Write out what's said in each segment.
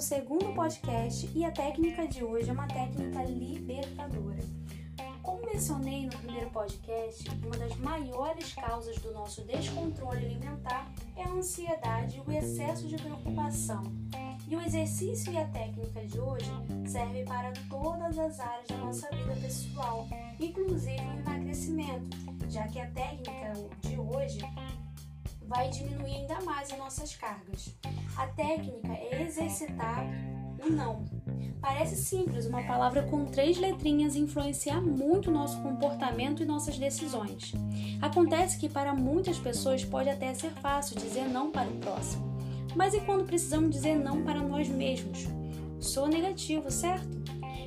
segundo podcast e a técnica de hoje é uma técnica libertadora. Como mencionei no primeiro podcast, uma das maiores causas do nosso descontrole alimentar é a ansiedade e o excesso de preocupação. E o exercício e a técnica de hoje servem para todas as áreas da nossa vida pessoal, inclusive o emagrecimento, já que a técnica de hoje vai diminuir ainda mais as nossas cargas. A técnica é exercitar o não. Parece simples, uma palavra com três letrinhas influenciar muito nosso comportamento e nossas decisões. Acontece que para muitas pessoas pode até ser fácil dizer não para o próximo. Mas e quando precisamos dizer não para nós mesmos? Sou negativo, certo?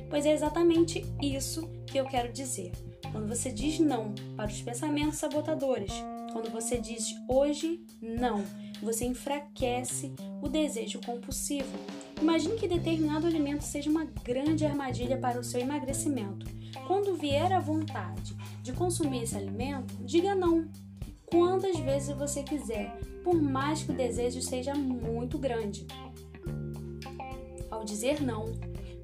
Pois é exatamente isso que eu quero dizer. Quando você diz não para os pensamentos sabotadores, quando você diz hoje não, você enfraquece o desejo compulsivo. Imagine que determinado alimento seja uma grande armadilha para o seu emagrecimento. Quando vier a vontade de consumir esse alimento, diga não. Quantas vezes você quiser, por mais que o desejo seja muito grande. Ao dizer não,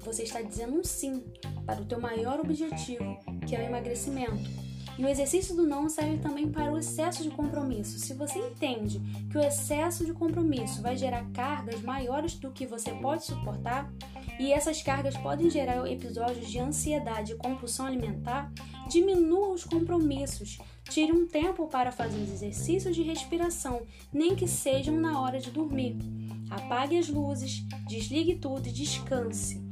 você está dizendo um sim para o teu maior objetivo, que é o emagrecimento. E o exercício do não serve também para o excesso de compromisso. Se você entende que o excesso de compromisso vai gerar cargas maiores do que você pode suportar, e essas cargas podem gerar episódios de ansiedade e compulsão alimentar, diminua os compromissos. Tire um tempo para fazer os exercícios de respiração, nem que sejam na hora de dormir. Apague as luzes, desligue tudo e descanse.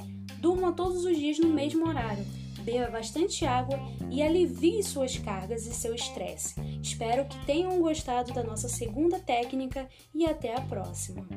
Durma todos os dias no mesmo horário beba bastante água e alivie suas cargas e seu estresse. Espero que tenham gostado da nossa segunda técnica e até a próxima!